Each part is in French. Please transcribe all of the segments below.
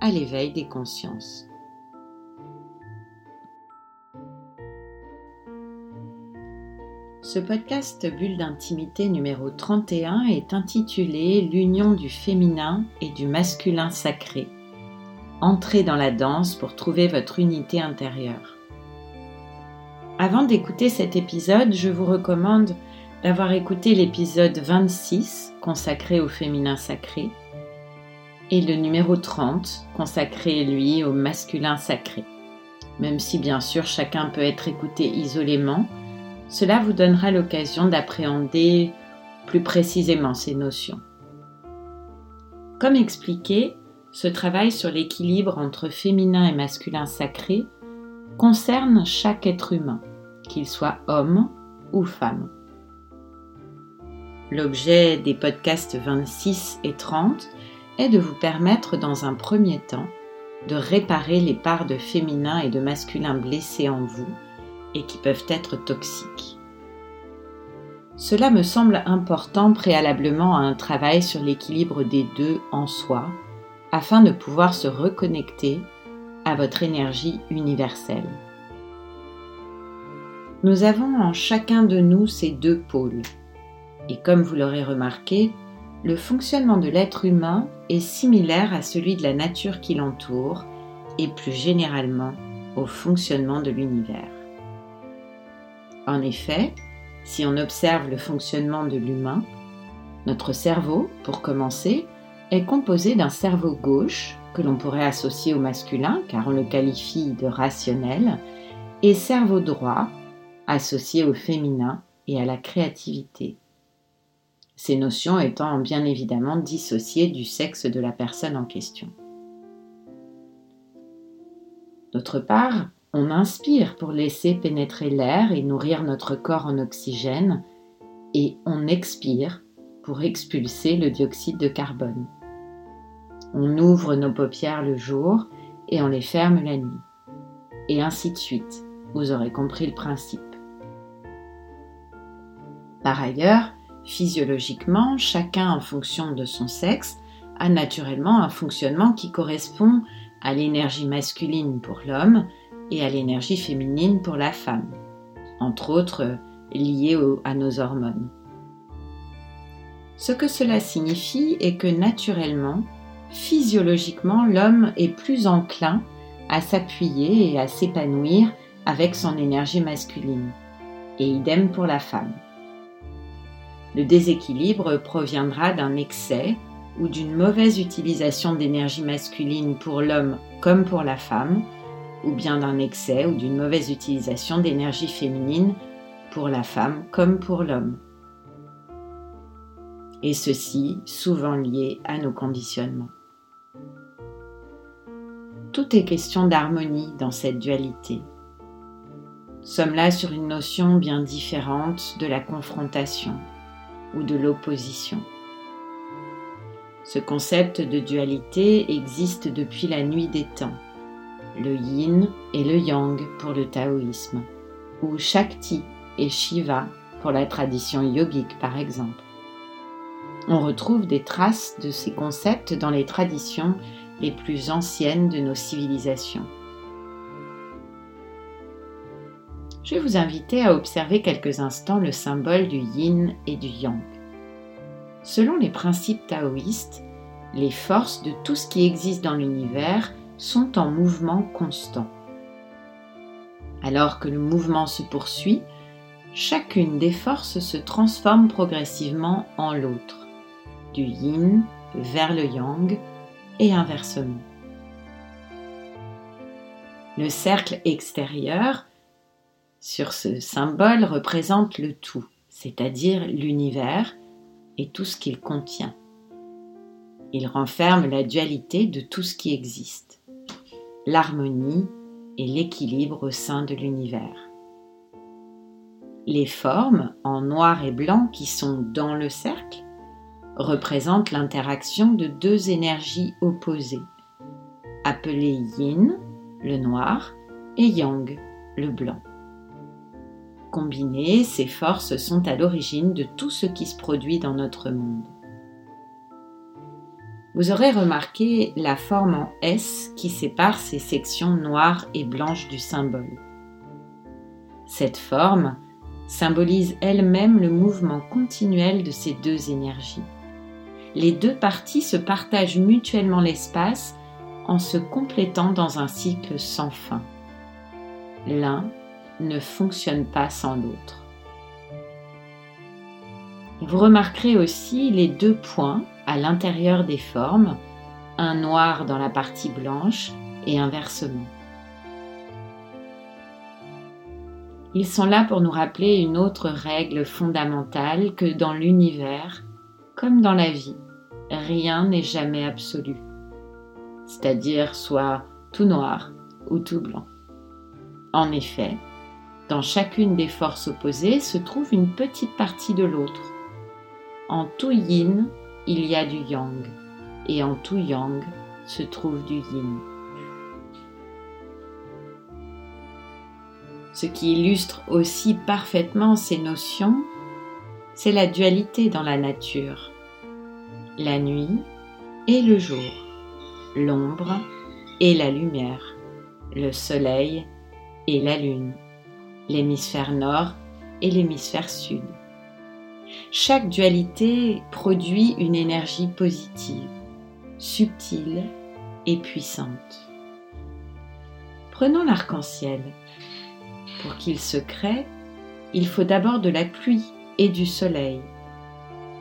à l'éveil des consciences. Ce podcast Bulle d'intimité numéro 31 est intitulé L'union du féminin et du masculin sacré. Entrez dans la danse pour trouver votre unité intérieure. Avant d'écouter cet épisode, je vous recommande d'avoir écouté l'épisode 26 consacré au féminin sacré et le numéro 30, consacré lui au masculin sacré. Même si bien sûr chacun peut être écouté isolément, cela vous donnera l'occasion d'appréhender plus précisément ces notions. Comme expliqué, ce travail sur l'équilibre entre féminin et masculin sacré concerne chaque être humain, qu'il soit homme ou femme. L'objet des podcasts 26 et 30 est de vous permettre dans un premier temps de réparer les parts de féminin et de masculin blessées en vous et qui peuvent être toxiques. Cela me semble important préalablement à un travail sur l'équilibre des deux en soi, afin de pouvoir se reconnecter à votre énergie universelle. Nous avons en chacun de nous ces deux pôles, et comme vous l'aurez remarqué, le fonctionnement de l'être humain est similaire à celui de la nature qui l'entoure et plus généralement au fonctionnement de l'univers. En effet, si on observe le fonctionnement de l'humain, notre cerveau, pour commencer, est composé d'un cerveau gauche, que l'on pourrait associer au masculin car on le qualifie de rationnel, et cerveau droit, associé au féminin et à la créativité ces notions étant bien évidemment dissociées du sexe de la personne en question. D'autre part, on inspire pour laisser pénétrer l'air et nourrir notre corps en oxygène, et on expire pour expulser le dioxyde de carbone. On ouvre nos paupières le jour et on les ferme la nuit. Et ainsi de suite. Vous aurez compris le principe. Par ailleurs, Physiologiquement, chacun en fonction de son sexe a naturellement un fonctionnement qui correspond à l'énergie masculine pour l'homme et à l'énergie féminine pour la femme, entre autres liées à nos hormones. Ce que cela signifie est que naturellement, physiologiquement, l'homme est plus enclin à s'appuyer et à s'épanouir avec son énergie masculine, et idem pour la femme. Le déséquilibre proviendra d'un excès ou d'une mauvaise utilisation d'énergie masculine pour l'homme comme pour la femme, ou bien d'un excès ou d'une mauvaise utilisation d'énergie féminine pour la femme comme pour l'homme. Et ceci souvent lié à nos conditionnements. Tout est question d'harmonie dans cette dualité. sommes là sur une notion bien différente de la confrontation ou de l'opposition. Ce concept de dualité existe depuis la nuit des temps, le yin et le yang pour le taoïsme, ou Shakti et Shiva pour la tradition yogique par exemple. On retrouve des traces de ces concepts dans les traditions les plus anciennes de nos civilisations. Je vais vous inviter à observer quelques instants le symbole du yin et du yang. Selon les principes taoïstes, les forces de tout ce qui existe dans l'univers sont en mouvement constant. Alors que le mouvement se poursuit, chacune des forces se transforme progressivement en l'autre, du yin vers le yang et inversement. Le cercle extérieur sur ce symbole représente le tout, c'est-à-dire l'univers et tout ce qu'il contient. Il renferme la dualité de tout ce qui existe. l'harmonie et l'équilibre au sein de l'univers. Les formes en noir et blanc qui sont dans le cercle représentent l'interaction de deux énergies opposées, appelées yin, le noir, et yang, le blanc. Combinées, ces forces sont à l'origine de tout ce qui se produit dans notre monde. Vous aurez remarqué la forme en S qui sépare ces sections noires et blanches du symbole. Cette forme symbolise elle-même le mouvement continuel de ces deux énergies. Les deux parties se partagent mutuellement l'espace en se complétant dans un cycle sans fin. L'un ne fonctionne pas sans l'autre. Vous remarquerez aussi les deux points à l'intérieur des formes, un noir dans la partie blanche et inversement. Ils sont là pour nous rappeler une autre règle fondamentale que dans l'univers, comme dans la vie, rien n'est jamais absolu, c'est-à-dire soit tout noir ou tout blanc. En effet, dans chacune des forces opposées se trouve une petite partie de l'autre. En tout yin, il y a du yang, et en tout yang se trouve du yin. Ce qui illustre aussi parfaitement ces notions, c'est la dualité dans la nature. La nuit et le jour, l'ombre et la lumière, le soleil et la lune, l'hémisphère nord et l'hémisphère sud. Chaque dualité produit une énergie positive, subtile et puissante. Prenons l'arc-en-ciel. Pour qu'il se crée, il faut d'abord de la pluie et du soleil.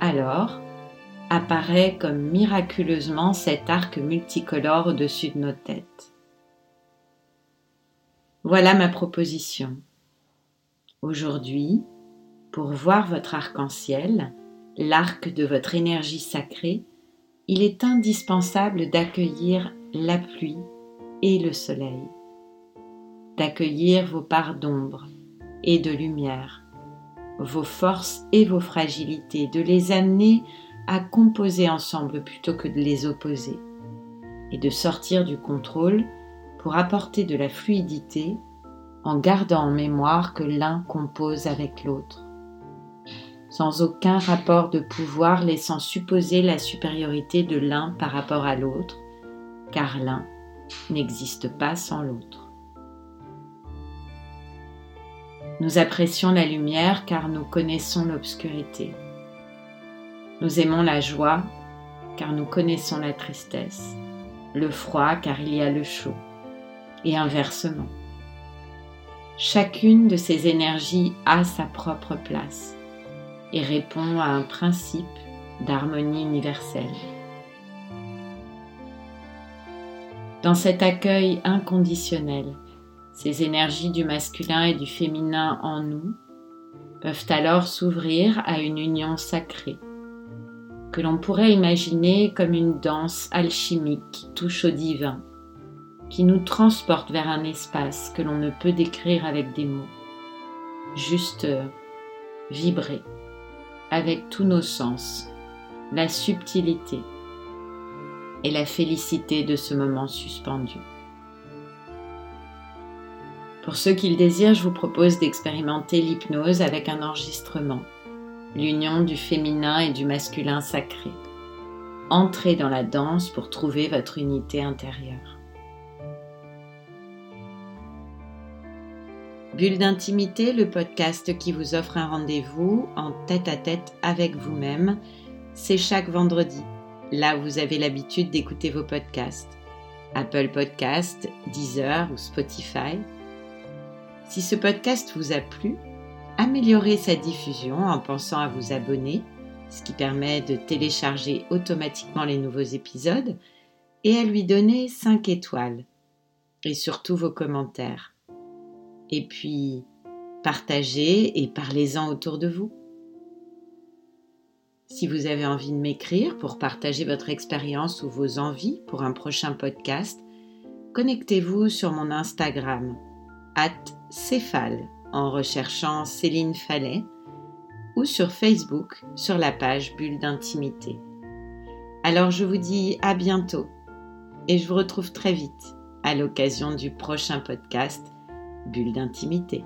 Alors, apparaît comme miraculeusement cet arc multicolore au-dessus de nos têtes. Voilà ma proposition. Aujourd'hui, pour voir votre arc-en-ciel, l'arc de votre énergie sacrée, il est indispensable d'accueillir la pluie et le soleil, d'accueillir vos parts d'ombre et de lumière, vos forces et vos fragilités, de les amener à composer ensemble plutôt que de les opposer, et de sortir du contrôle pour apporter de la fluidité en gardant en mémoire que l'un compose avec l'autre sans aucun rapport de pouvoir laissant supposer la supériorité de l'un par rapport à l'autre, car l'un n'existe pas sans l'autre. Nous apprécions la lumière car nous connaissons l'obscurité. Nous aimons la joie car nous connaissons la tristesse, le froid car il y a le chaud, et inversement. Chacune de ces énergies a sa propre place et répond à un principe d'harmonie universelle. Dans cet accueil inconditionnel, ces énergies du masculin et du féminin en nous peuvent alors s'ouvrir à une union sacrée, que l'on pourrait imaginer comme une danse alchimique qui touche au divin, qui nous transporte vers un espace que l'on ne peut décrire avec des mots, juste vibrer avec tous nos sens, la subtilité et la félicité de ce moment suspendu. Pour ceux qui le désirent, je vous propose d'expérimenter l'hypnose avec un enregistrement, l'union du féminin et du masculin sacré. Entrez dans la danse pour trouver votre unité intérieure. Bulle d'intimité, le podcast qui vous offre un rendez-vous en tête à tête avec vous-même, c'est chaque vendredi, là où vous avez l'habitude d'écouter vos podcasts. Apple Podcast, Deezer ou Spotify. Si ce podcast vous a plu, améliorez sa diffusion en pensant à vous abonner, ce qui permet de télécharger automatiquement les nouveaux épisodes, et à lui donner 5 étoiles, et surtout vos commentaires et puis partagez et parlez-en autour de vous. Si vous avez envie de m'écrire pour partager votre expérience ou vos envies pour un prochain podcast, connectez-vous sur mon Instagram, Céphale, en recherchant Céline Fallet, ou sur Facebook sur la page Bulle d'intimité. Alors je vous dis à bientôt et je vous retrouve très vite à l'occasion du prochain podcast Bulle d'intimité.